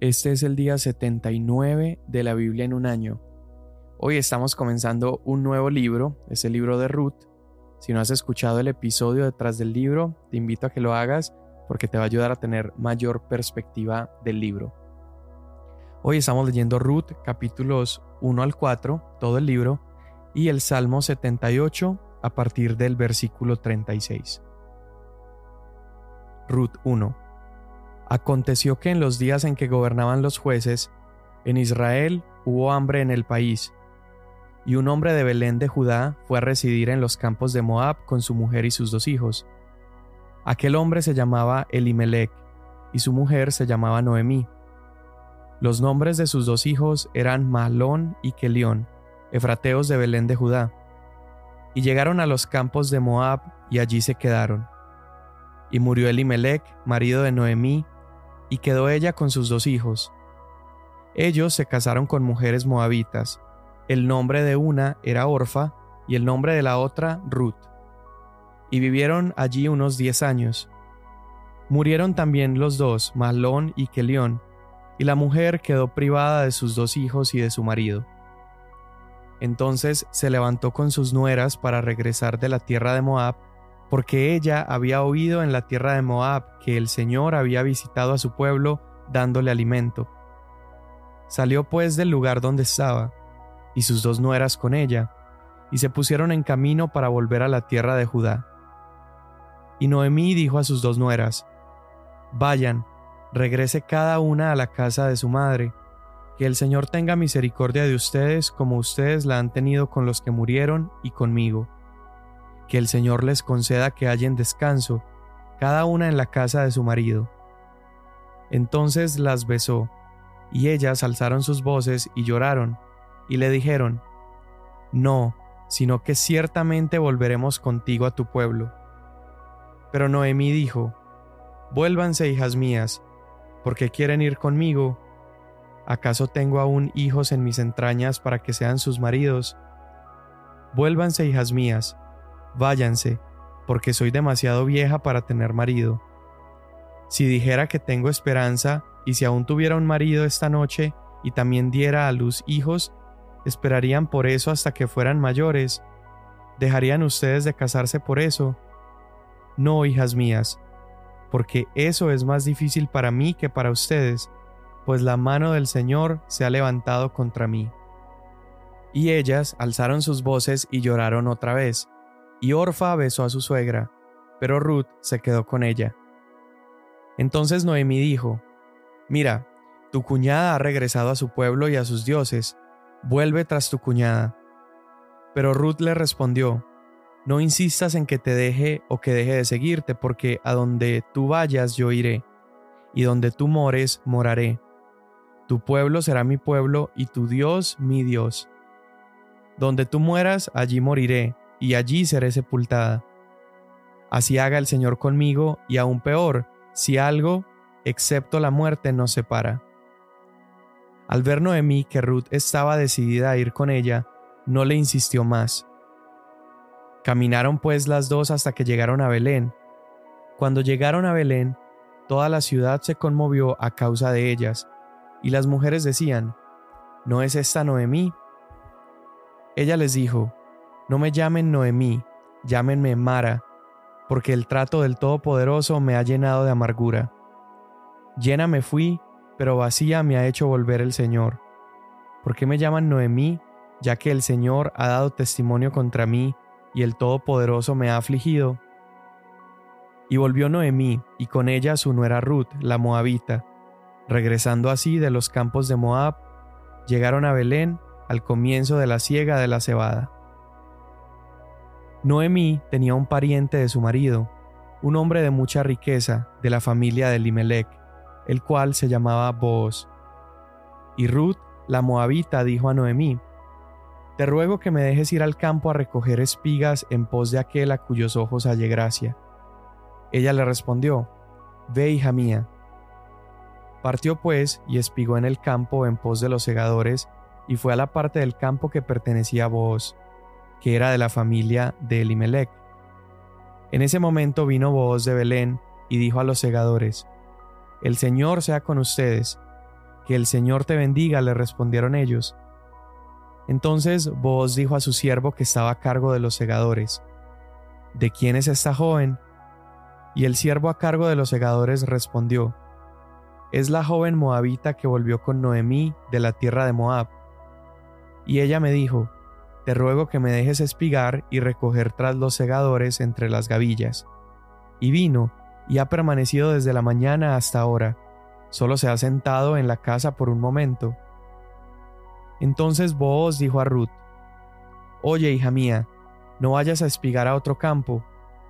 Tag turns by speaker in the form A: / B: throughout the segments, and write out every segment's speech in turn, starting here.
A: Este es el día 79 de la Biblia en un año. Hoy estamos comenzando un nuevo libro, es el libro de Ruth. Si no has escuchado el episodio detrás del libro, te invito a que lo hagas porque te va a ayudar a tener mayor perspectiva del libro. Hoy estamos leyendo Ruth capítulos 1 al 4, todo el libro, y el Salmo 78 a partir del versículo 36. Ruth 1 Aconteció que en los días en que gobernaban los jueces, en Israel hubo hambre en el país, y un hombre de Belén de Judá fue a residir en los campos de Moab con su mujer y sus dos hijos. Aquel hombre se llamaba Elimelech, y su mujer se llamaba Noemí. Los nombres de sus dos hijos eran Malón y Kelión, efrateos de Belén de Judá. Y llegaron a los campos de Moab y allí se quedaron. Y murió Elimelech, marido de Noemí, y quedó ella con sus dos hijos. Ellos se casaron con mujeres moabitas. El nombre de una era Orfa y el nombre de la otra Ruth. Y vivieron allí unos diez años. Murieron también los dos, Malón y Kelión, y la mujer quedó privada de sus dos hijos y de su marido. Entonces se levantó con sus nueras para regresar de la tierra de Moab porque ella había oído en la tierra de Moab que el Señor había visitado a su pueblo dándole alimento. Salió pues del lugar donde estaba, y sus dos nueras con ella, y se pusieron en camino para volver a la tierra de Judá. Y Noemí dijo a sus dos nueras, Vayan, regrese cada una a la casa de su madre, que el Señor tenga misericordia de ustedes como ustedes la han tenido con los que murieron y conmigo que el Señor les conceda que hallen descanso, cada una en la casa de su marido. Entonces las besó, y ellas alzaron sus voces y lloraron, y le dijeron, No, sino que ciertamente volveremos contigo a tu pueblo. Pero Noemí dijo, Vuélvanse, hijas mías, porque quieren ir conmigo. ¿Acaso tengo aún hijos en mis entrañas para que sean sus maridos? Vuélvanse, hijas mías, Váyanse, porque soy demasiado vieja para tener marido. Si dijera que tengo esperanza, y si aún tuviera un marido esta noche, y también diera a luz hijos, esperarían por eso hasta que fueran mayores. ¿Dejarían ustedes de casarse por eso? No, hijas mías, porque eso es más difícil para mí que para ustedes, pues la mano del Señor se ha levantado contra mí. Y ellas alzaron sus voces y lloraron otra vez y Orfa besó a su suegra, pero Ruth se quedó con ella. Entonces Noemí dijo, Mira, tu cuñada ha regresado a su pueblo y a sus dioses, vuelve tras tu cuñada. Pero Ruth le respondió, No insistas en que te deje o que deje de seguirte, porque a donde tú vayas yo iré, y donde tú mores moraré. Tu pueblo será mi pueblo y tu Dios mi Dios. Donde tú mueras, allí moriré, y allí seré sepultada. Así haga el Señor conmigo, y aún peor, si algo, excepto la muerte, nos separa. Al ver Noemí que Ruth estaba decidida a ir con ella, no le insistió más. Caminaron pues las dos hasta que llegaron a Belén. Cuando llegaron a Belén, toda la ciudad se conmovió a causa de ellas, y las mujeres decían, ¿No es esta Noemí? Ella les dijo, no me llamen Noemí, llámenme Mara, porque el trato del Todopoderoso me ha llenado de amargura. Llena me fui, pero vacía me ha hecho volver el Señor. ¿Por qué me llaman Noemí, ya que el Señor ha dado testimonio contra mí y el Todopoderoso me ha afligido? Y volvió Noemí, y con ella su nuera Ruth, la moabita. Regresando así de los campos de Moab, llegaron a Belén al comienzo de la siega de la cebada. Noemí tenía un pariente de su marido, un hombre de mucha riqueza de la familia de Limelec, el cual se llamaba Booz. Y Ruth, la moabita, dijo a Noemí, Te ruego que me dejes ir al campo a recoger espigas en pos de aquel a cuyos ojos halle gracia. Ella le respondió, Ve, hija mía. Partió pues y espigó en el campo en pos de los segadores, y fue a la parte del campo que pertenecía a Booz que era de la familia de Elimelech. En ese momento vino voz de Belén y dijo a los segadores, El Señor sea con ustedes. Que el Señor te bendiga, le respondieron ellos. Entonces Boaz dijo a su siervo que estaba a cargo de los segadores, ¿De quién es esta joven? Y el siervo a cargo de los segadores respondió, Es la joven moabita que volvió con Noemí de la tierra de Moab. Y ella me dijo, Te ruego que me dejes espigar y recoger tras los segadores entre las gavillas. Y vino, y ha permanecido desde la mañana hasta ahora, solo se ha sentado en la casa por un momento. Entonces Booz dijo a Ruth, Oye, hija mía, no vayas a espigar a otro campo,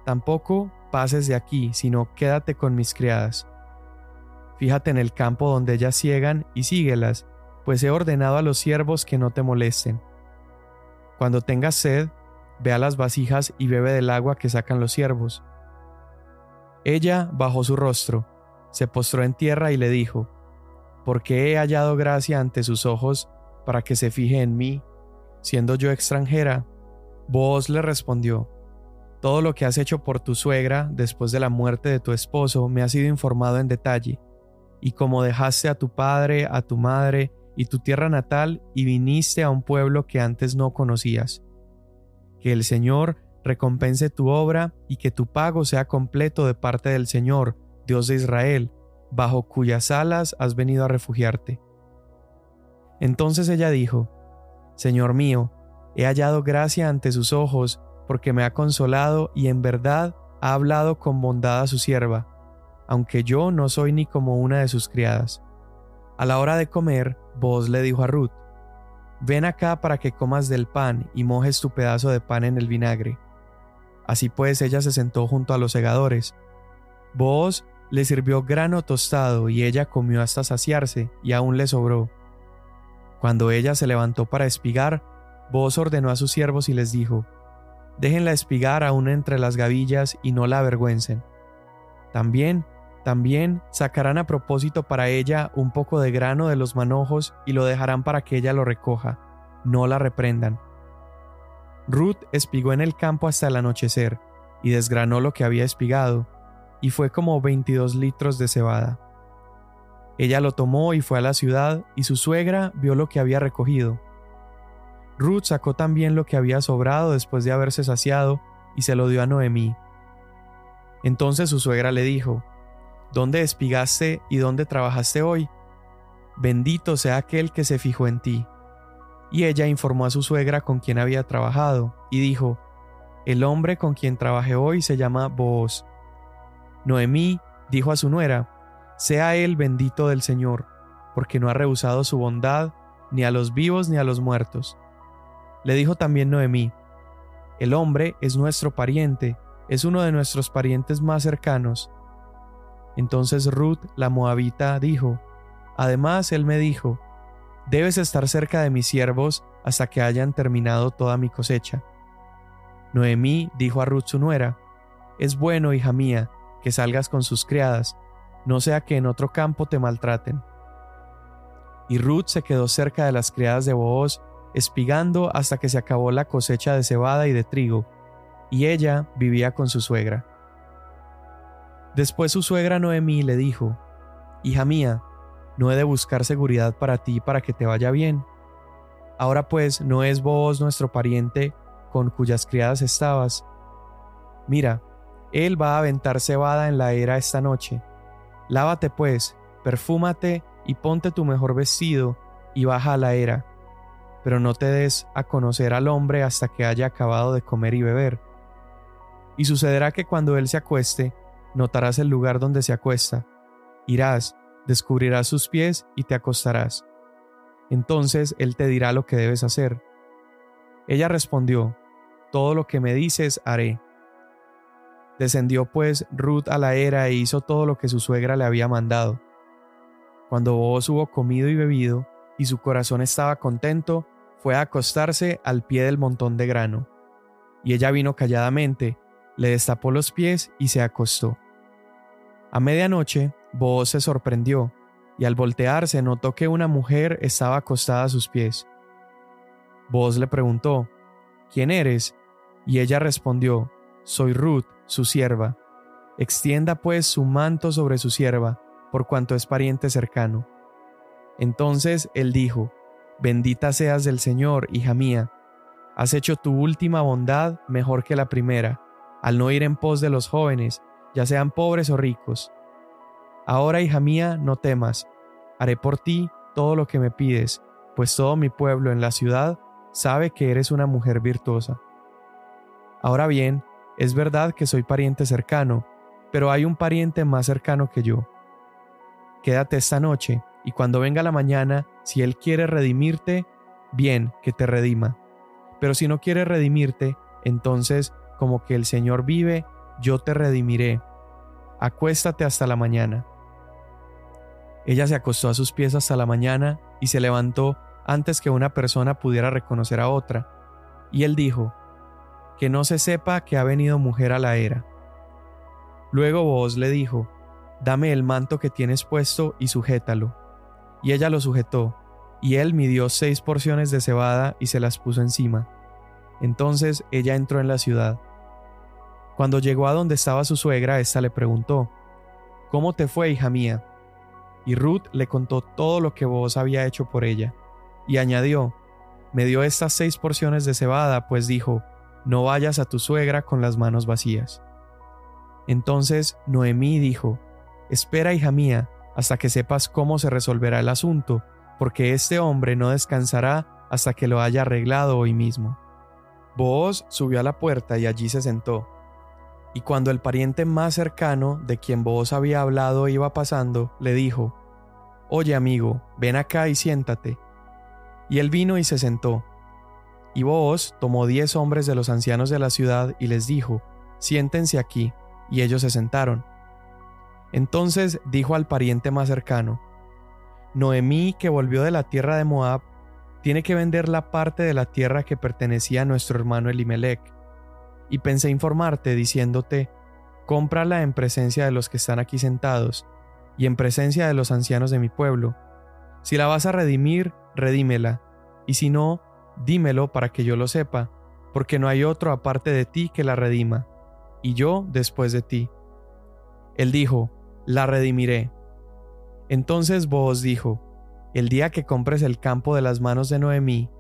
A: tampoco pases de aquí, sino quédate con mis criadas. Fíjate en el campo donde ellas ciegan y síguelas, pues he ordenado a los siervos que no te molesten. Cuando tengas sed, ve a las vasijas y bebe del agua que sacan los siervos. Ella bajó su rostro, se postró en tierra y le dijo, Porque he hallado gracia ante sus ojos para que se fije en mí, siendo yo extranjera? Vos le respondió, Todo lo que has hecho por tu suegra después de la muerte de tu esposo me ha sido informado en detalle, y como dejaste a tu padre, a tu madre y tu tierra natal y viniste a un pueblo que antes no conocías. Que el Señor recompense tu obra y que tu pago sea completo de parte del Señor, Dios de Israel, bajo cuyas alas has venido a refugiarte. Entonces ella dijo, Señor mío, he hallado gracia ante sus ojos, porque me ha consolado y en verdad ha hablado con bondad a su sierva, aunque yo no soy ni como una de sus criadas. A la hora de comer, vos le dijo a Ruth, Ven acá para que comas del pan y mojes tu pedazo de pan en el vinagre. Así pues ella se sentó junto a los segadores. Vos le sirvió grano tostado y ella comió hasta saciarse y aún le sobró. Cuando ella se levantó para espigar, Vos ordenó a sus siervos y les dijo, Déjenla espigar aún entre las gavillas y no la avergüencen. También, también sacarán a propósito para ella un poco de grano de los manojos y lo dejarán para que ella lo recoja, no la reprendan. Ruth espigó en el campo hasta el anochecer, y desgranó lo que había espigado, y fue como veintidós litros de cebada. Ella lo tomó y fue a la ciudad, y su suegra vio lo que había recogido. Ruth sacó también lo que había sobrado después de haberse saciado, y se lo dio a Noemí. Entonces su suegra le dijo, ¿Dónde espigaste y dónde trabajaste hoy? Bendito sea aquel que se fijó en ti. Y ella informó a su suegra con quien había trabajado, y dijo, El hombre con quien trabajé hoy se llama Booz. Noemí dijo a su nuera, Sea él bendito del Señor, porque no ha rehusado su bondad, ni a los vivos ni a los muertos. Le dijo también Noemí, El hombre es nuestro pariente, es uno de nuestros parientes más cercanos. Entonces Ruth, la moabita, dijo, Además él me dijo, Debes estar cerca de mis siervos hasta que hayan terminado toda mi cosecha. Noemí dijo a Ruth su nuera, Es bueno, hija mía, que salgas con sus criadas, no sea que en otro campo te maltraten. Y Ruth se quedó cerca de las criadas de Booz, espigando hasta que se acabó la cosecha de cebada y de trigo, y ella vivía con su suegra. Después su suegra Noemí le dijo, Hija mía, no he de buscar seguridad para ti para que te vaya bien. Ahora pues, ¿no es vos nuestro pariente con cuyas criadas estabas? Mira, él va a aventar cebada en la era esta noche. Lávate pues, perfúmate y ponte tu mejor vestido y baja a la era. Pero no te des a conocer al hombre hasta que haya acabado de comer y beber. Y sucederá que cuando él se acueste, notarás el lugar donde se acuesta. Irás, descubrirás sus pies y te acostarás. Entonces él te dirá lo que debes hacer. Ella respondió, Todo lo que me dices haré. Descendió pues Ruth a la era e hizo todo lo que su suegra le había mandado. Cuando vos hubo comido y bebido, y su corazón estaba contento, fue a acostarse al pie del montón de grano. Y ella vino calladamente, le destapó los pies y se acostó. A medianoche, Booz se sorprendió, y al voltearse notó que una mujer estaba acostada a sus pies. Booz le preguntó, ¿Quién eres? Y ella respondió, Soy Ruth, su sierva. Extienda pues su manto sobre su sierva, por cuanto es pariente cercano. Entonces él dijo, Bendita seas del Señor, hija mía, has hecho tu última bondad mejor que la primera, al no ir en pos de los jóvenes, ya sean pobres o ricos. Ahora, hija mía, no temas, haré por ti todo lo que me pides, pues todo mi pueblo en la ciudad sabe que eres una mujer virtuosa. Ahora bien, es verdad que soy pariente cercano, pero hay un pariente más cercano que yo. Quédate esta noche, y cuando venga la mañana, si él quiere redimirte, bien, que te redima. Pero si no quiere redimirte, entonces, como que el Señor vive, yo te redimiré. Acuéstate hasta la mañana. Ella se acostó a sus pies hasta la mañana y se levantó antes que una persona pudiera reconocer a otra. Y él dijo, que no se sepa que ha venido mujer a la era. Luego vos le dijo, dame el manto que tienes puesto y sujétalo. Y ella lo sujetó, y él midió seis porciones de cebada y se las puso encima. Entonces ella entró en la ciudad. Cuando llegó a donde estaba su suegra, ésta le preguntó, ¿Cómo te fue, hija mía? Y Ruth le contó todo lo que vos había hecho por ella, y añadió, me dio estas seis porciones de cebada, pues dijo, no vayas a tu suegra con las manos vacías. Entonces Noemí dijo, Espera, hija mía, hasta que sepas cómo se resolverá el asunto, porque este hombre no descansará hasta que lo haya arreglado hoy mismo. Booz subió a la puerta y allí se sentó. Y cuando el pariente más cercano de quien Booz había hablado iba pasando, le dijo, Oye amigo, ven acá y siéntate. Y él vino y se sentó. Y Booz tomó diez hombres de los ancianos de la ciudad y les dijo, Siéntense aquí, y ellos se sentaron. Entonces dijo al pariente más cercano, Noemí, que volvió de la tierra de Moab, tiene que vender la parte de la tierra que pertenecía a nuestro hermano Elimelech. Y pensé informarte diciéndote, cómprala en presencia de los que están aquí sentados, y en presencia de los ancianos de mi pueblo. Si la vas a redimir, redímela, y si no, dímelo para que yo lo sepa, porque no hay otro aparte de ti que la redima, y yo después de ti. Él dijo, la redimiré. Entonces Boaz dijo, el día que compres el campo de las manos de Noemí,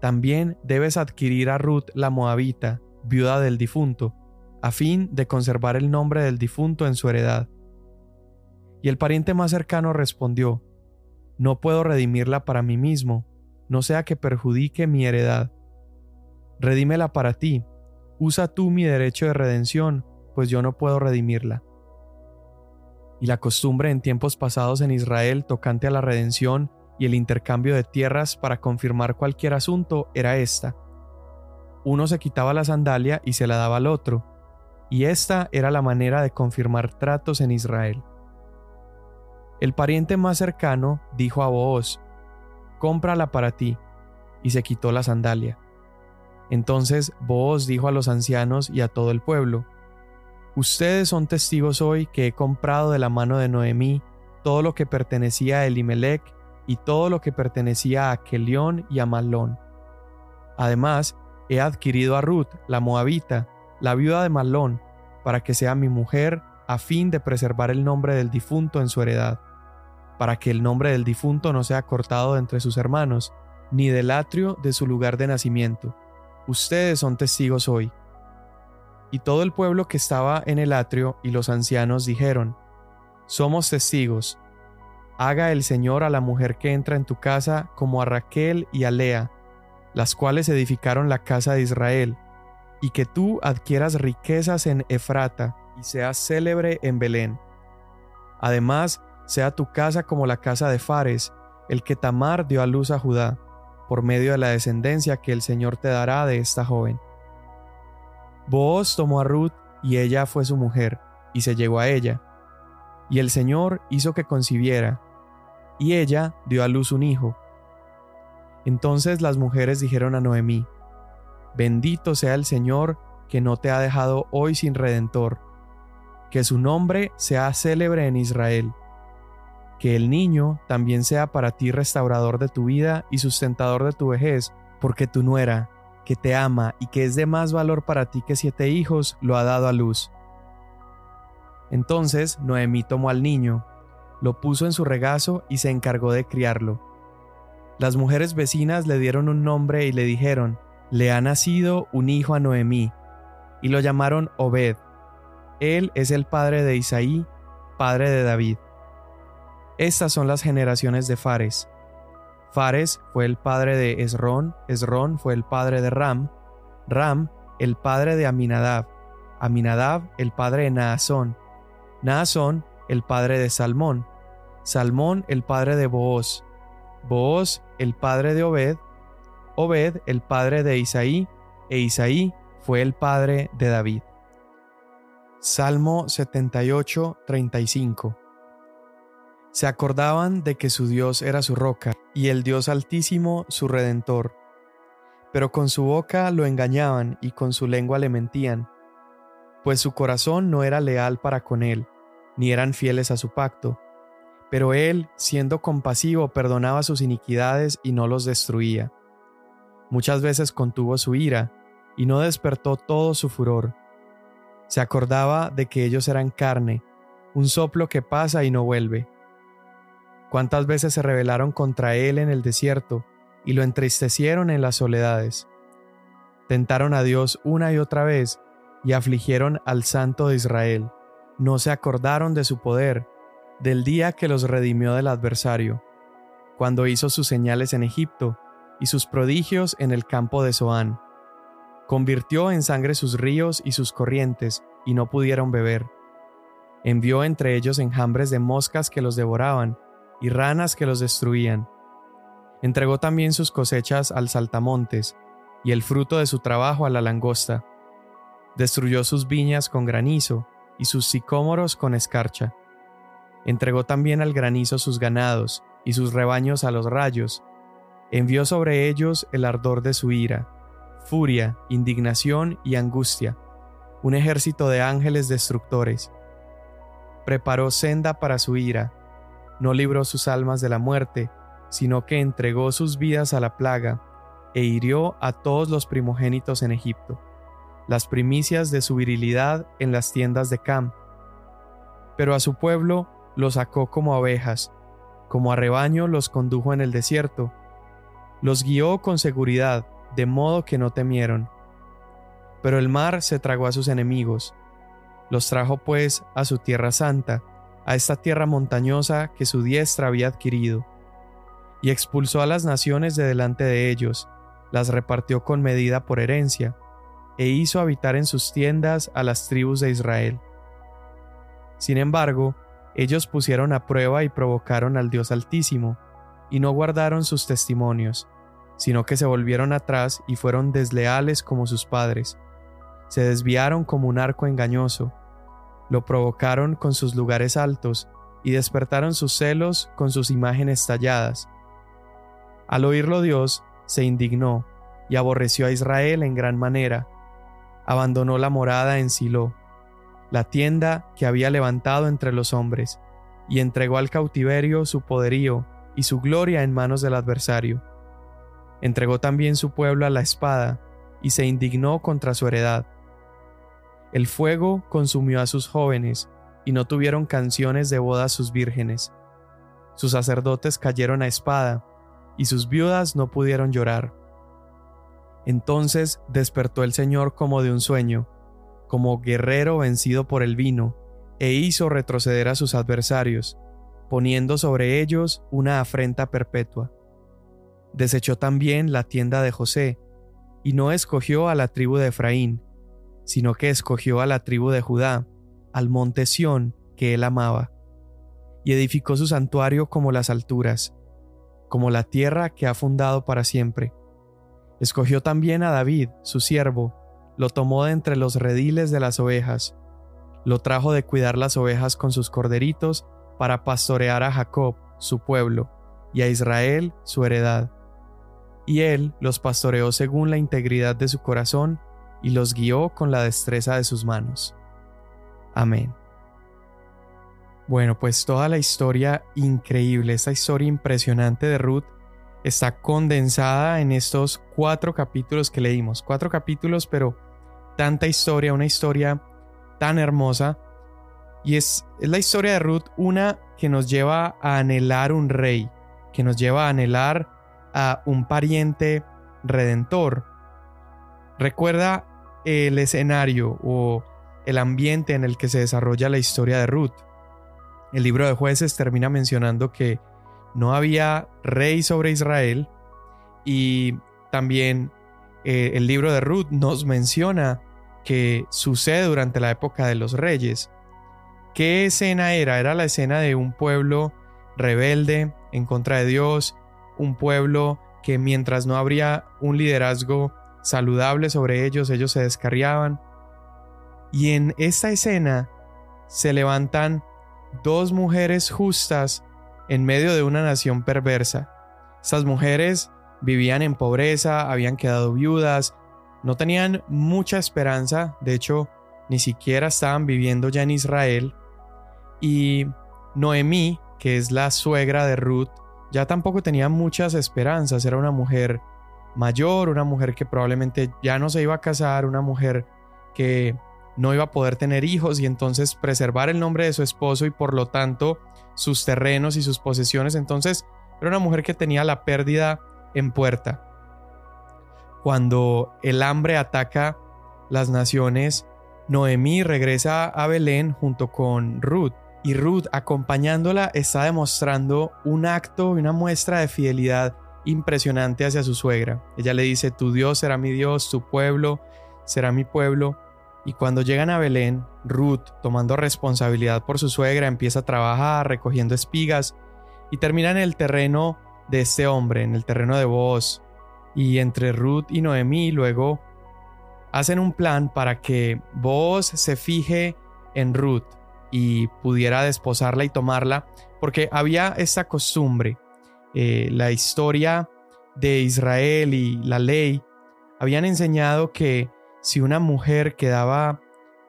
A: también debes adquirir a Ruth la moabita, viuda del difunto, a fin de conservar el nombre del difunto en su heredad. Y el pariente más cercano respondió, No puedo redimirla para mí mismo, no sea que perjudique mi heredad. Redímela para ti, usa tú mi derecho de redención, pues yo no puedo redimirla. Y la costumbre en tiempos pasados en Israel tocante a la redención y el intercambio de tierras para confirmar cualquier asunto era esta. Uno se quitaba la sandalia y se la daba al otro, y esta era la manera de confirmar tratos en Israel. El pariente más cercano dijo a Booz, cómprala para ti, y se quitó la sandalia. Entonces Booz dijo a los ancianos y a todo el pueblo, Ustedes son testigos hoy que he comprado de la mano de Noemí todo lo que pertenecía a Elimelech y todo lo que pertenecía a Kelión y a Malón. Además, he adquirido a Ruth, la moabita, la viuda de Malón, para que sea mi mujer a fin de preservar el nombre del difunto en su heredad para que el nombre del difunto no sea cortado de entre sus hermanos, ni del atrio de su lugar de nacimiento. Ustedes son testigos hoy. Y todo el pueblo que estaba en el atrio y los ancianos dijeron, Somos testigos. Haga el Señor a la mujer que entra en tu casa como a Raquel y a Lea, las cuales edificaron la casa de Israel, y que tú adquieras riquezas en Efrata y seas célebre en Belén. Además, sea tu casa como la casa de Fares, el que Tamar dio a luz a Judá, por medio de la descendencia que el Señor te dará de esta joven. Booz tomó a Ruth y ella fue su mujer, y se llegó a ella. Y el Señor hizo que concibiera, y ella dio a luz un hijo. Entonces las mujeres dijeron a Noemí, Bendito sea el Señor que no te ha dejado hoy sin redentor, que su nombre sea célebre en Israel que el niño también sea para ti restaurador de tu vida y sustentador de tu vejez, porque tu nuera, que te ama y que es de más valor para ti que siete hijos, lo ha dado a luz. Entonces Noemí tomó al niño, lo puso en su regazo y se encargó de criarlo. Las mujeres vecinas le dieron un nombre y le dijeron, le ha nacido un hijo a Noemí, y lo llamaron Obed. Él es el padre de Isaí, padre de David. Estas son las generaciones de Fares. Fares fue el padre de Esrón, Esrón fue el padre de Ram, Ram el padre de Aminadab, Aminadab el padre de Naasón, Naasón el padre de Salmón, Salmón el padre de Booz, Booz el padre de Obed, Obed el padre de Isaí, e Isaí fue el padre de David. Salmo 78, 35 Se acordaban de que su Dios era su roca, y el Dios altísimo su redentor. Pero con su boca lo engañaban y con su lengua le mentían, pues su corazón no era leal para con él, ni eran fieles a su pacto. Pero él, siendo compasivo, perdonaba sus iniquidades y no los destruía. Muchas veces contuvo su ira, y no despertó todo su furor. Se acordaba de que ellos eran carne, un soplo que pasa y no vuelve. Cuántas veces se rebelaron contra él en el desierto, y lo entristecieron en las soledades. Tentaron a Dios una y otra vez, y afligieron al Santo de Israel. No se acordaron de su poder, del día que los redimió del adversario, cuando hizo sus señales en Egipto y sus prodigios en el campo de Zoán. Convirtió en sangre sus ríos y sus corrientes, y no pudieron beber. Envió entre ellos enjambres de moscas que los devoraban, y ranas que los destruían. Entregó también sus cosechas al saltamontes, y el fruto de su trabajo a la langosta. Destruyó sus viñas con granizo, y sus sicómoros con escarcha Entregó también al granizo sus ganados y sus rebaños a los rayos. Envió sobre ellos el ardor de su ira, furia, indignación y angustia, un ejército de ángeles destructores. Preparó senda para su ira, no libró sus almas de la muerte, sino que entregó sus vidas a la plaga, e hirió a todos los primogénitos en Egipto, las primicias de su virilidad en las tiendas de Cam. Pero a su pueblo los sacó como abejas, como a rebaño los condujo en el desierto, los guió con seguridad, de modo que no temieron. Pero el mar se tragó a sus enemigos, los trajo pues a su tierra santa, a esta tierra montañosa que su diestra había adquirido, y expulsó a las naciones de delante de ellos, las repartió con medida por herencia, e hizo habitar en sus tiendas a las tribus de Israel. Sin embargo, ellos pusieron a prueba y provocaron al Dios Altísimo, y no guardaron sus testimonios, sino que se volvieron atrás y fueron desleales como sus padres. Se desviaron como un arco engañoso, lo provocaron con sus lugares altos, y despertaron sus celos con sus imágenes talladas. Al oírlo Dios, se indignó, y aborreció a Israel en gran manera. Abandonó la morada en Silo la tienda que había levantado entre los hombres, y entregó al cautiverio su poderío y su gloria en manos del adversario. Entregó también su pueblo a la espada, y se indignó contra su heredad. El fuego consumió a sus jóvenes, y no tuvieron canciones de boda sus vírgenes. Sus sacerdotes cayeron a espada, y sus viudas no pudieron llorar. Entonces despertó el Señor como de un sueño, como guerrero vencido por el vino, e hizo retroceder a sus adversarios, poniendo sobre ellos una afrenta perpetua. Desechó también la tienda de José, y no escogió a la tribu de Efraín, sino que escogió a la tribu de Judá, al monte Sión que él amaba, y edificó su santuario como las alturas, como la tierra que ha fundado para siempre. Escogió también a David, su siervo, lo tomó de entre los rediles de las ovejas, lo trajo de cuidar las ovejas con sus corderitos para pastorear a Jacob, su pueblo, y a Israel, su heredad. Y él los pastoreó según la integridad de su corazón y los guió con la destreza de sus manos. Amén. Bueno, pues toda la historia increíble, esta historia impresionante de Ruth, está condensada en estos cuatro capítulos que leímos. Cuatro capítulos, pero tanta historia, una historia tan hermosa. Y es, la historia de Ruth, una que nos lleva a anhelar un rey, que nos lleva a anhelar a un pariente redentor. Recuerda el escenario o el ambiente en el que se desarrolla la historia de Ruth. El libro de jueces termina mencionando que no había rey sobre Israel y también eh, el libro de Ruth nos menciona que sucede durante la época de los reyes. ¿Qué escena era? Era la escena de un pueblo rebelde en contra de Dios, un pueblo que mientras no habría un liderazgo saludable sobre ellos, ellos se descarriaban. Y en esta escena se levantan dos mujeres justas en medio de una nación perversa. Estas mujeres vivían en pobreza, habían quedado viudas, no tenían mucha esperanza, de hecho, ni siquiera estaban viviendo ya en Israel. Y Noemí, que es la suegra de Ruth, ya tampoco tenía muchas esperanzas, era una mujer mayor, una mujer que probablemente ya no se iba a casar, una mujer que no iba a poder tener hijos y entonces preservar el nombre de su esposo y por lo tanto sus terrenos y sus posesiones. Entonces era una mujer que tenía la pérdida en puerta. Cuando el hambre ataca las naciones, Noemí regresa a Belén junto con Ruth y Ruth acompañándola está demostrando un acto y una muestra de fidelidad impresionante hacia su suegra. Ella le dice, tu Dios será mi Dios, tu pueblo será mi pueblo. Y cuando llegan a Belén, Ruth, tomando responsabilidad por su suegra, empieza a trabajar recogiendo espigas y termina en el terreno de este hombre, en el terreno de Boaz. Y entre Ruth y Noemí luego hacen un plan para que Boaz se fije en Ruth y pudiera desposarla y tomarla, porque había esta costumbre. Eh, la historia de Israel y la ley habían enseñado que si una mujer quedaba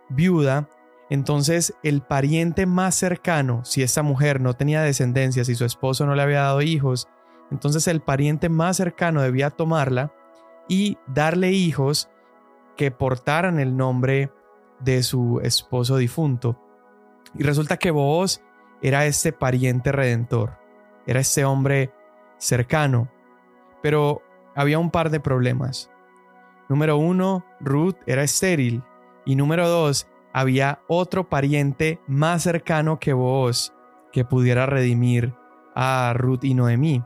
A: viuda, entonces el pariente más cercano, si esta mujer no tenía descendencia, si su esposo no le había dado hijos, entonces el pariente más cercano debía tomarla y darle hijos que portaran el nombre de su esposo difunto. Y resulta que Booz era este pariente redentor, era este hombre cercano, pero había un par de problemas. Número uno, Ruth era estéril. Y número dos, había otro pariente más cercano que vos que pudiera redimir a Ruth y Noemí.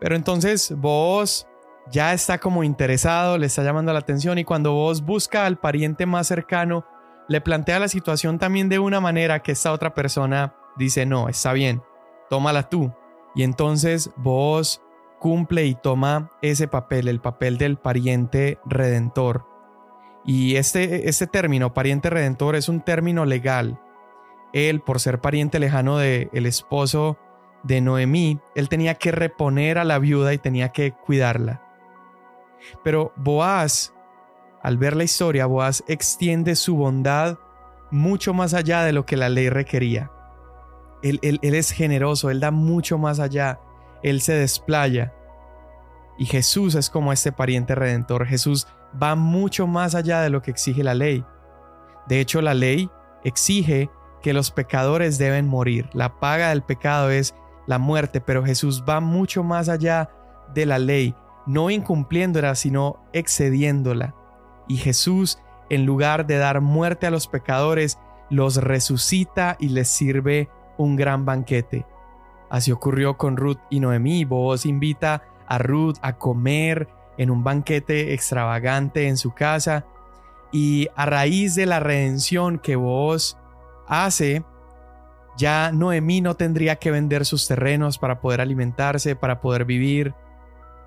A: Pero entonces vos ya está como interesado, le está llamando la atención y cuando vos busca al pariente más cercano, le plantea la situación también de una manera que esta otra persona dice, no, está bien, tómala tú. Y entonces vos cumple y toma ese papel, el papel del pariente redentor. Y este, este término, pariente redentor, es un término legal. Él, por ser pariente lejano del el esposo de Noemí, él tenía que reponer a la viuda y tenía que cuidarla. Pero Boaz, al ver la historia, Boaz extiende su bondad mucho más allá de lo que la ley requería. Él, él, él es generoso, él da mucho más allá él se desplaya. Y Jesús es como este pariente redentor. Jesús va mucho más allá de lo que exige la ley. De hecho, la ley exige que los pecadores deben morir. La paga del pecado es la muerte, pero Jesús va mucho más allá de la ley, no incumpliéndola, sino excediéndola. Y Jesús, en lugar de dar muerte a los pecadores, los resucita y les sirve un gran banquete. Así ocurrió con Ruth y Noemí. Vos invita a Ruth a comer en un banquete extravagante en su casa y a raíz de la redención que vos hace, ya Noemí no tendría que vender sus terrenos para poder alimentarse, para poder vivir.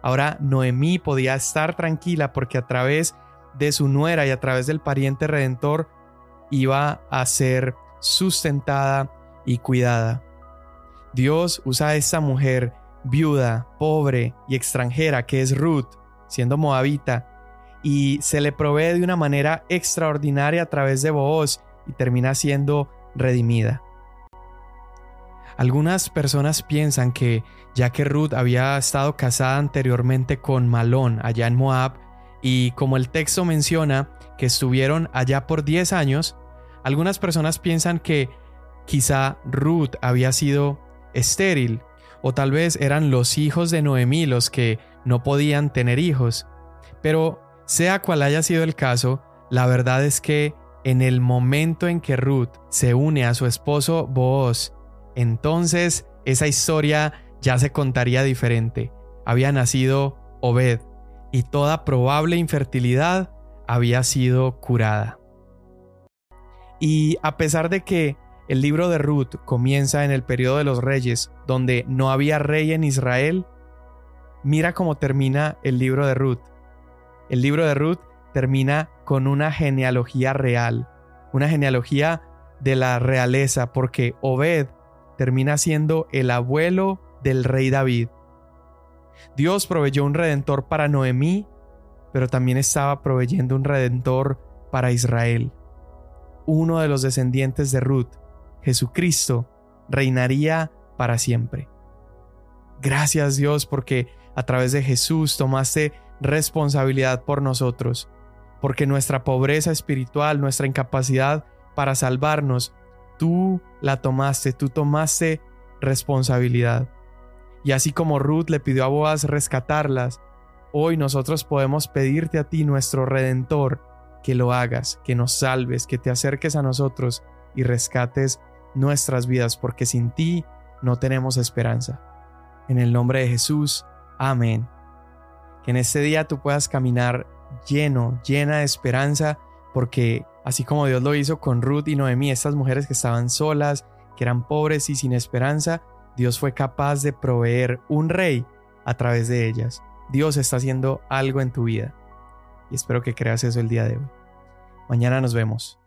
A: Ahora Noemí podía estar tranquila porque a través de su nuera y a través del pariente redentor iba a ser sustentada y cuidada. Dios usa a esta mujer viuda, pobre y extranjera que es Ruth, siendo moabita, y se le provee de una manera extraordinaria a través de Booz y termina siendo redimida. Algunas personas piensan que ya que Ruth había estado casada anteriormente con Malón allá en Moab, y como el texto menciona que estuvieron allá por 10 años, algunas personas piensan que Quizá Ruth había sido estéril, o tal vez eran los hijos de Noemí los que no podían tener hijos. Pero sea cual haya sido el caso, la verdad es que en el momento en que Ruth se une a su esposo Booz, entonces esa historia ya se contaría diferente. Había nacido Obed y toda probable infertilidad había sido curada. Y a pesar de que el libro de Ruth comienza en el periodo de los reyes, donde no había rey en Israel, mira cómo termina el libro de Ruth. El libro de Ruth termina con una genealogía real, una genealogía de la realeza, porque Obed termina siendo el abuelo del rey David. Dios proveyó un redentor para Noemí, pero también estaba proveyendo un redentor para Israel. Uno de los descendientes de Ruth, Jesucristo, reinaría para siempre. Gracias Dios porque a través de Jesús tomaste responsabilidad por nosotros, porque nuestra pobreza espiritual, nuestra incapacidad para salvarnos, tú la tomaste, tú tomaste responsabilidad. Y así como Ruth le pidió a Boaz rescatarlas, hoy nosotros podemos pedirte a ti, nuestro Redentor, que lo hagas, que nos salves, que te acerques a nosotros y rescates nuestras vidas, porque sin ti no tenemos esperanza. En el nombre de Jesús, amén. Que en este día tú puedas caminar lleno, llena de esperanza, porque así como Dios lo hizo con Ruth y Noemí, estas mujeres que estaban solas, que eran pobres y sin esperanza, Dios fue capaz de proveer un rey a través de ellas. Dios está haciendo algo en tu vida. Y espero que creas eso el día de hoy. Mañana nos vemos.